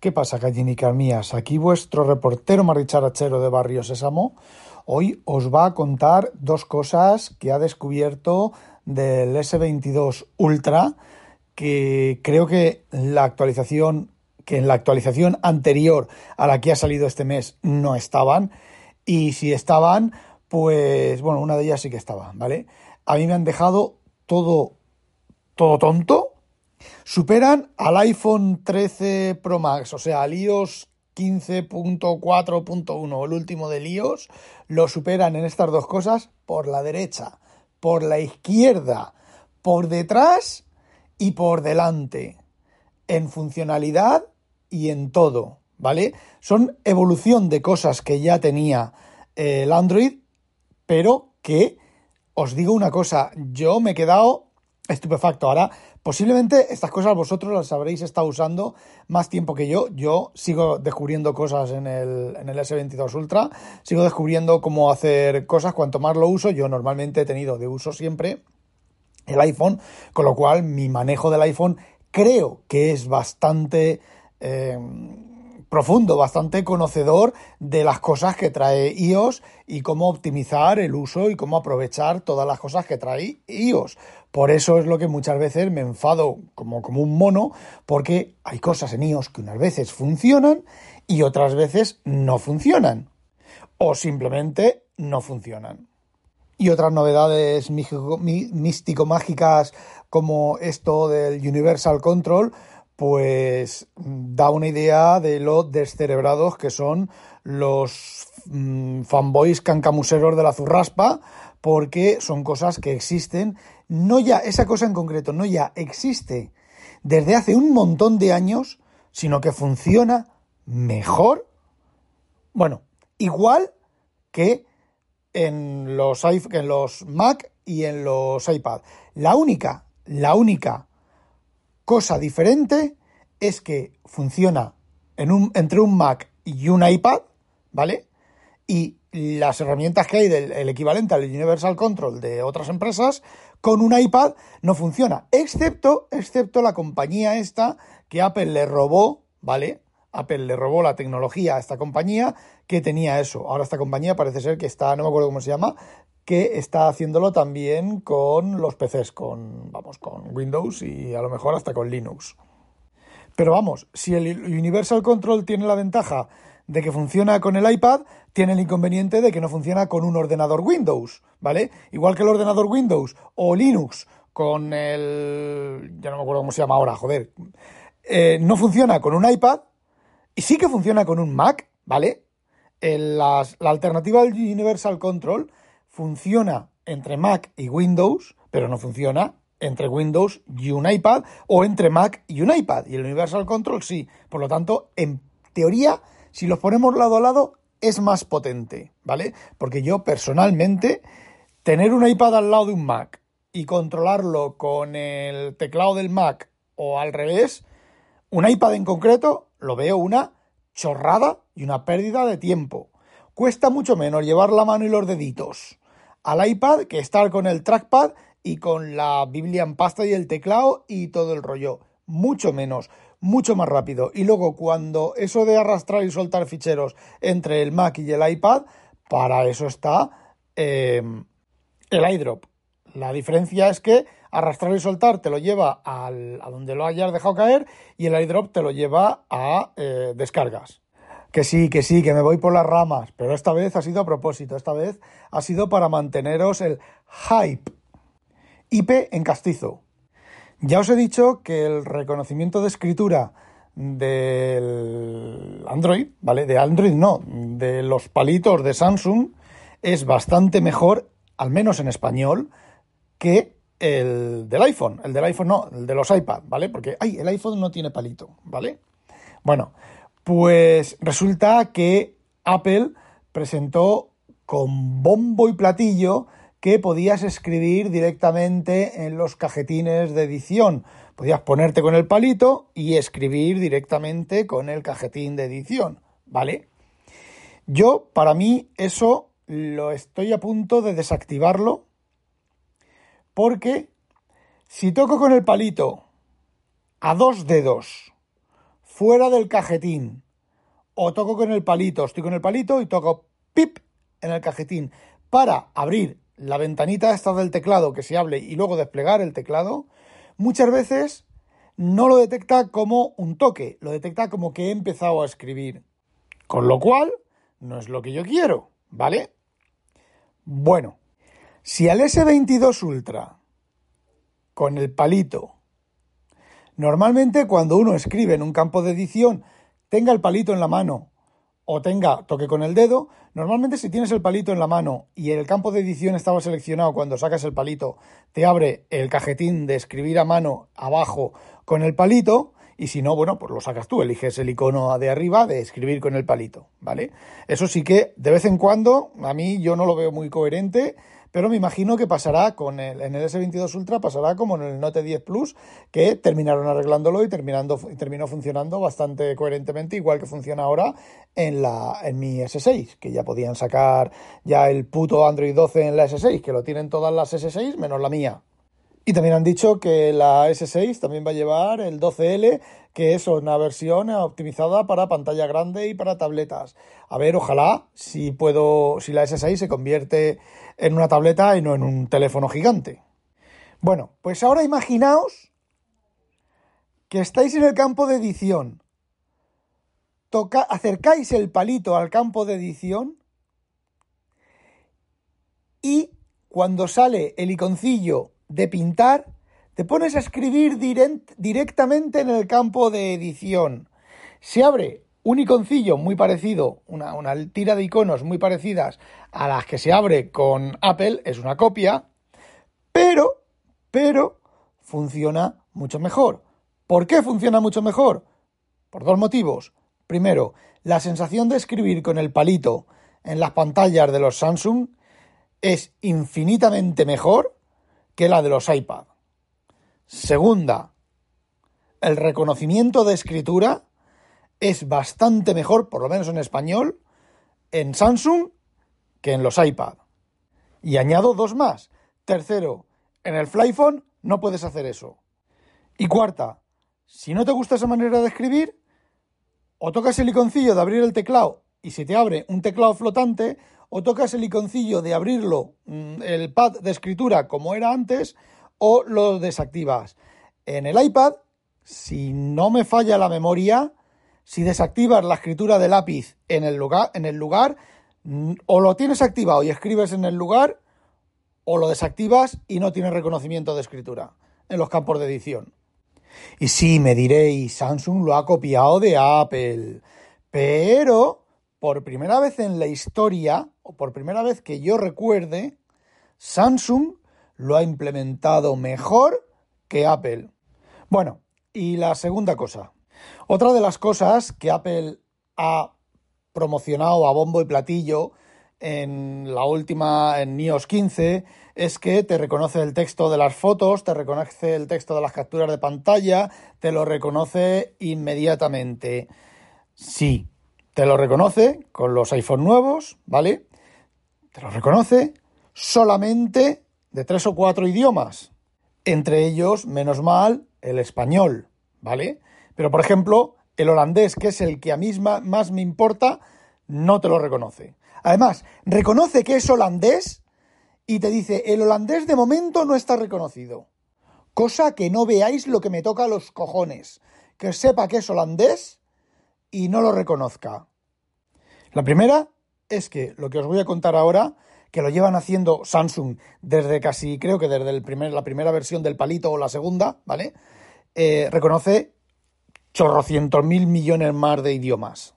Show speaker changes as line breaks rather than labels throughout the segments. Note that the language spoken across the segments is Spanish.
¿Qué pasa, gallinicas mías? Aquí vuestro reportero maricharachero de Barrio Sésamo. Hoy os va a contar dos cosas que ha descubierto del S22 Ultra que creo que la actualización que en la actualización anterior a la que ha salido este mes no estaban y si estaban pues bueno una de ellas sí que estaba vale a mí me han dejado todo todo tonto Superan al iPhone 13 Pro Max, o sea, al iOS 15.4.1, el último de iOS, lo superan en estas dos cosas por la derecha, por la izquierda, por detrás y por delante, en funcionalidad y en todo, ¿vale? Son evolución de cosas que ya tenía eh, el Android, pero que os digo una cosa, yo me he quedado estupefacto. Ahora, posiblemente estas cosas vosotros las habréis estado usando más tiempo que yo. Yo sigo descubriendo cosas en el, en el S22 Ultra, sigo descubriendo cómo hacer cosas. Cuanto más lo uso, yo normalmente he tenido de uso siempre el iPhone, con lo cual mi manejo del iPhone creo que es bastante... Eh, profundo, bastante conocedor de las cosas que trae iOS y cómo optimizar el uso y cómo aprovechar todas las cosas que trae iOS. Por eso es lo que muchas veces me enfado como, como un mono, porque hay cosas en iOS que unas veces funcionan y otras veces no funcionan. O simplemente no funcionan. Y otras novedades místico-mágicas como esto del Universal Control, pues da una idea de lo descerebrados que son los mm, fanboys cancamuseros de la zurraspa, porque son cosas que existen, no ya, esa cosa en concreto, no ya existe desde hace un montón de años, sino que funciona mejor, bueno, igual que en los, en los Mac y en los iPad. La única, la única Cosa diferente es que funciona en un, entre un Mac y un iPad, ¿vale? Y las herramientas que hay del equivalente al Universal Control de otras empresas, con un iPad no funciona, excepto, excepto la compañía esta que Apple le robó, ¿vale? Apple le robó la tecnología a esta compañía que tenía eso. Ahora esta compañía parece ser que está, no me acuerdo cómo se llama, que está haciéndolo también con los PCs, con, vamos, con Windows y a lo mejor hasta con Linux. Pero vamos, si el Universal Control tiene la ventaja de que funciona con el iPad, tiene el inconveniente de que no funciona con un ordenador Windows, ¿vale? Igual que el ordenador Windows o Linux con el... ya no me acuerdo cómo se llama ahora, joder. Eh, no funciona con un iPad y sí que funciona con un Mac, ¿vale? la alternativa al Universal Control funciona entre Mac y Windows, pero no funciona entre Windows y un iPad o entre Mac y un iPad. Y el Universal Control sí. Por lo tanto, en teoría, si los ponemos lado a lado, es más potente, ¿vale? Porque yo personalmente, tener un iPad al lado de un Mac y controlarlo con el teclado del Mac o al revés, un iPad en concreto, lo veo una chorrada y una pérdida de tiempo. Cuesta mucho menos llevar la mano y los deditos al iPad que estar con el trackpad y con la Biblia en pasta y el teclado y todo el rollo. Mucho menos, mucho más rápido. Y luego cuando eso de arrastrar y soltar ficheros entre el Mac y el iPad, para eso está em, el iDrop. La diferencia es que arrastrar y soltar te lo lleva al, a donde lo hayas dejado caer y el iDrop te lo lleva a eh, descargas. Que sí, que sí, que me voy por las ramas, pero esta vez ha sido a propósito, esta vez ha sido para manteneros el hype. IP en castizo. Ya os he dicho que el reconocimiento de escritura del Android, ¿vale? De Android no, de los palitos de Samsung es bastante mejor, al menos en español, que el del iPhone. El del iPhone no, el de los iPad, ¿vale? Porque, ay, el iPhone no tiene palito, ¿vale? Bueno, Pues resulta que Apple presentó con bombo y platillo que podías escribir directamente en los cajetines de edición. Podías ponerte con el palito y escribir directamente con el cajetín de edición, ¿vale? Yo, para mí, eso lo estoy a punto de desactivarlo porque si toco con el palito a dos dedos fuera del cajetín o toco con el palito, estoy con el palito y toco pip en el cajetín para abrir la ventanita esta del teclado que se hable y luego desplegar el teclado, muchas veces no lo detecta como un toque, lo detecta como que he empezado a escribir. Con lo cual, no es lo que yo quiero, ¿vale? Bueno, si al S22 Ultra, con el palito, normalmente cuando uno escribe en un campo de edición, tenga el palito en la mano o tenga toque con el dedo, normalmente si tienes el palito en la mano y el campo de edición estaba seleccionado cuando sacas el palito, te abre el cajetín de escribir a mano abajo con el palito y si no, bueno, pues lo sacas tú, eliges el icono de arriba de escribir con el palito, ¿vale? Eso sí que de vez en cuando, a mí yo no lo veo muy coherente, pero me imagino que pasará con el, en el S22 Ultra, pasará como en el Note 10 Plus, que terminaron arreglándolo y terminando, terminó funcionando bastante coherentemente, igual que funciona ahora en, la, en mi S6, que ya podían sacar ya el puto Android 12 en la S6, que lo tienen todas las S6 menos la mía. Y también han dicho que la S6 también va a llevar el 12L, que es una versión optimizada para pantalla grande y para tabletas. A ver, ojalá si puedo, si la S6 se convierte en una tableta y no en un teléfono gigante. Bueno, pues ahora imaginaos que estáis en el campo de edición. Toca, acercáis el palito al campo de edición y cuando sale el iconcillo de pintar, te pones a escribir directamente en el campo de edición. Se abre un iconcillo muy parecido, una, una, tira de iconos muy parecidas a las que se abre con Apple, es una copia, pero, pero, funciona mucho mejor. ¿Por qué funciona mucho mejor? Por dos motivos. Primero, la sensación de escribir con el palito en las pantallas de los Samsung es infinitamente mejor que la de los iPad. Segunda, el reconocimiento de escritura es bastante mejor, por lo menos en español, en Samsung que en los iPad. Y añado dos más. Tercero, en el Flyphone no puedes hacer eso. Y cuarta, si no te gusta esa manera de escribir, o tocas el iconcillo de abrir el teclado y se te abre un teclado flotante, o tocas el iconcillo de abrirlo, mm, el pad de escritura como era antes, o lo desactivas. En el iPad, si no me falla la memoria, si desactivas la escritura de lápiz en el lugar, en el lugar mm, o lo tienes activado y escribes en el lugar, o lo desactivas y no tienes reconocimiento de escritura en los campos de edición. Y sí, me diréis, Samsung lo ha copiado de Apple, pero por primera vez en la historia, o por primera vez que yo recuerde, Samsung lo ha implementado mejor que Apple. Bueno, y la segunda cosa. Otra de las cosas que Apple ha promocionado a bombo y platillo en la última, en iOS 15, es que te reconoce el texto de las fotos, te reconoce el texto de las capturas de pantalla, te lo reconoce inmediatamente. Sí, te lo reconoce con los iPhone nuevos, ¿vale? Te lo reconoce solamente de tres o cuatro idiomas. Entre ellos, menos mal, el español, ¿vale? Pero, por ejemplo, el holandés, que es el que a mí más me importa, no te lo reconoce. Además, reconoce que es holandés y te dice, el holandés de momento no está reconocido. Cosa que no veáis lo que me toca a los cojones. Que sepa que es holandés y no lo reconozca. La primera es que lo que os voy a contar ahora, que lo llevan haciendo Samsung desde casi, creo que desde el primer, la primera versión del palito o la segunda, ¿vale? Eh, reconoce chorrocientos mil millones más de idiomas.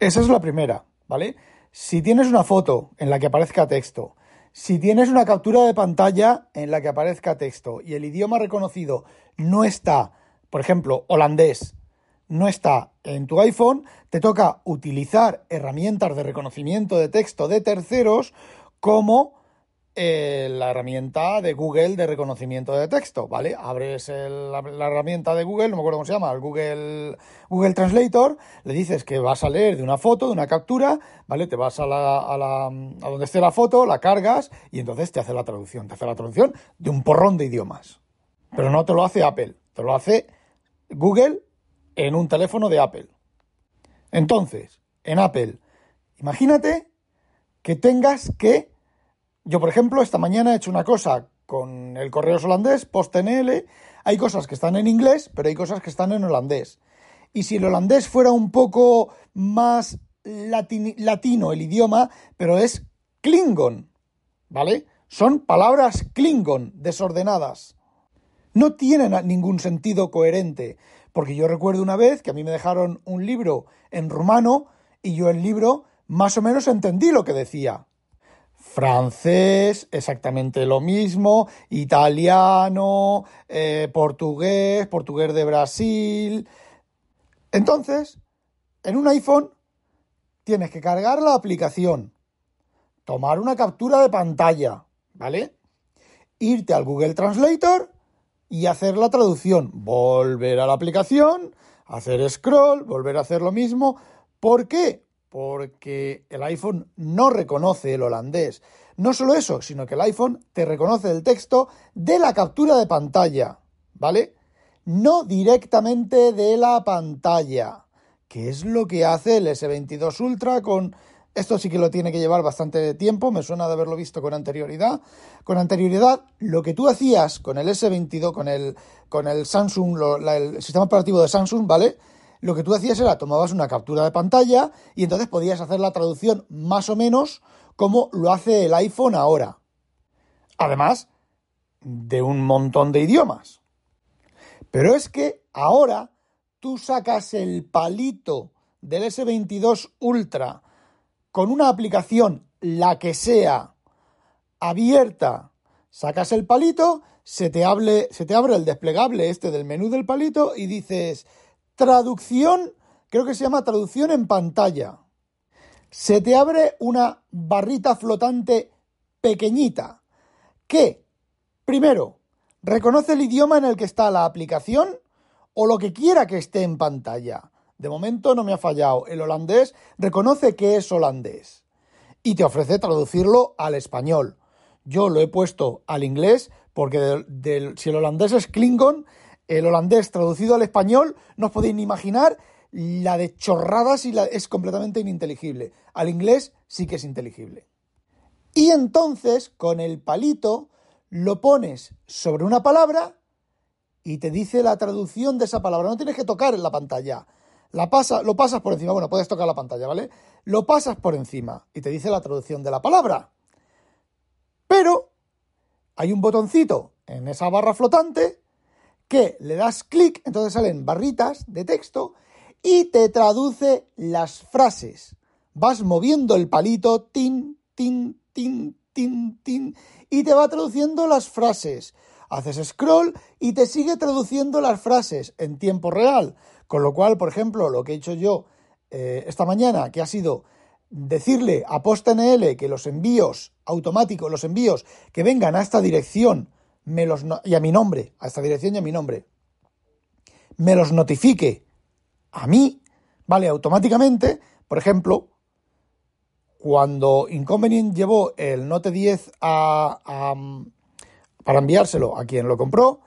Esa es la primera, ¿vale? Si tienes una foto en la que aparezca texto, si tienes una captura de pantalla en la que aparezca texto y el idioma reconocido no está, por ejemplo, holandés, no está en tu iPhone, te toca utilizar herramientas de reconocimiento de texto de terceros como eh, la herramienta de Google de reconocimiento de texto, ¿vale? Abres la, herramienta de Google, no me acuerdo cómo se llama, el Google, Google Translator, le dices que vas a leer de una foto, de una captura, ¿vale? Te vas a, la, a, la, a donde esté la foto, la cargas y entonces te hace la traducción. Te hace la traducción de un porrón de idiomas. Pero no te lo hace Apple, te lo hace Google en un teléfono de Apple. Entonces, en Apple, imagínate que tengas que yo, por ejemplo, esta mañana he hecho una cosa con el correo holandés, PostNL. Hay cosas que están en inglés, pero hay cosas que están en holandés. Y si el holandés fuera un poco más latino el idioma, pero es Klingon, ¿vale? Son palabras Klingon desordenadas. No tienen ningún sentido coherente, porque yo recuerdo una vez que a mí me dejaron un libro en rumano y yo el libro más o menos entendí lo que decía francés, exactamente lo mismo, italiano, eh, portugués, portugués de Brasil. Entonces, en un iPhone tienes que cargar la aplicación, tomar una captura de pantalla, ¿vale? Irte al Google Translator y hacer la traducción, volver a la aplicación, hacer scroll, volver a hacer lo mismo. ¿Por qué? porque el iPhone no reconoce el holandés. No solo eso, sino que el iPhone te reconoce el texto de la captura de pantalla, ¿vale? No directamente de la pantalla, que es lo que hace el S22 Ultra con... Esto sí que lo tiene que llevar bastante tiempo, me suena de haberlo visto con anterioridad. Con anterioridad, lo que tú hacías con el S22, con el, con el Samsung, el sistema operativo de Samsung, ¿vale? lo que tú hacías era tomabas una captura de pantalla y entonces podías hacer la traducción más o menos como lo hace el iPhone ahora. Además de un montón de idiomas. Pero es que ahora tú sacas el palito del S22 Ultra con una aplicación, la que sea, abierta, sacas el palito, se te, se te abre el desplegable este del menú del palito y dices, traducción, creo que se llama traducción en pantalla. Se te abre una barrita flotante pequeñita que, primero, reconoce el idioma en el que está la aplicación o lo que quiera que esté en pantalla. De momento no me ha fallado. El holandés reconoce que es holandés y te ofrece traducirlo al español. Yo lo he puesto al inglés porque si el holandés es Klingon, el holandés traducido al español, no os podéis ni imaginar la de chorradas y la, es completamente ininteligible. Al inglés sí que es inteligible. Y entonces, con el palito, lo pones sobre una palabra y te dice la traducción de esa palabra. No tienes que tocar en la pantalla. Lo pasas por encima. Bueno, puedes tocar la pantalla, ¿vale? Lo pasas por encima y te dice la traducción de la palabra. Pero hay un botoncito en esa barra flotante que le das clic, entonces salen barritas de texto y te traduce las frases. Vas moviendo el palito, tin, tin, tin, tin, tin, y te va traduciendo las frases. Haces scroll y te sigue traduciendo las frases en tiempo real. Con lo cual, por ejemplo, lo que he hecho yo eh, esta mañana, que ha sido decirle a PostNL que los envíos automáticos, los envíos que vengan a esta dirección me los y a mi nombre, a esta dirección y a mi nombre, me los notifique a mí, ¿vale? Automáticamente, por ejemplo, cuando Inconvenient llevó el Note 10 a, para enviárselo a quien lo compró,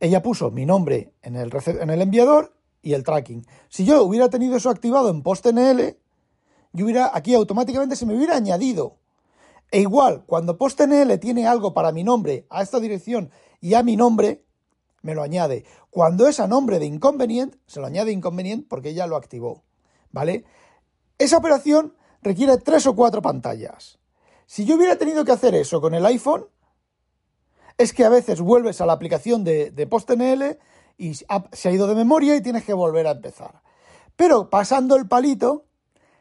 ella puso mi nombre en el, en el enviador y el tracking. Si yo hubiera tenido eso activado en PostNL, yo hubiera, aquí automáticamente se me hubiera añadido e igual, cuando PostNL tiene algo para mi nombre a esta dirección y a mi nombre, me lo añade. Cuando es a nombre de Inconvenient, se lo añade Inconvenient porque ya lo activó. ¿Vale? Esa operación requiere tres o cuatro pantallas. Si yo hubiera tenido que hacer eso con el iPhone, es que a veces vuelves a la aplicación de, de PostNL y se ha ido de memoria y tienes que volver a empezar. Pero pasando el palito,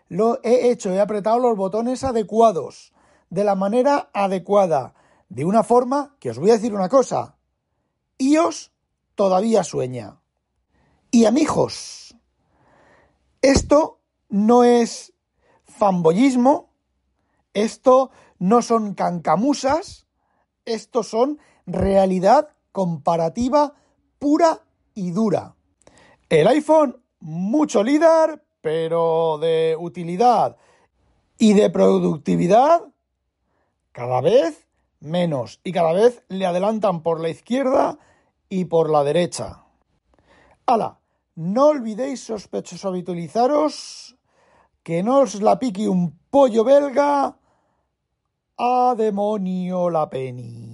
lo he hecho, he apretado los botones adecuados de la manera adecuada, de una forma que os voy a decir una cosa, iOS todavía sueña. Y amigos, Esto no es fanboyismo, esto no son cancamusas, esto son realidad comparativa pura y dura. El iPhone, mucho líder, pero de utilidad y de productividad, cada vez menos. Y cada vez le adelantan por la izquierda y por la derecha. ¡Hala! No olvidéis, sospechosos, habitualizaros que no os la pique un pollo belga a demonio la penny.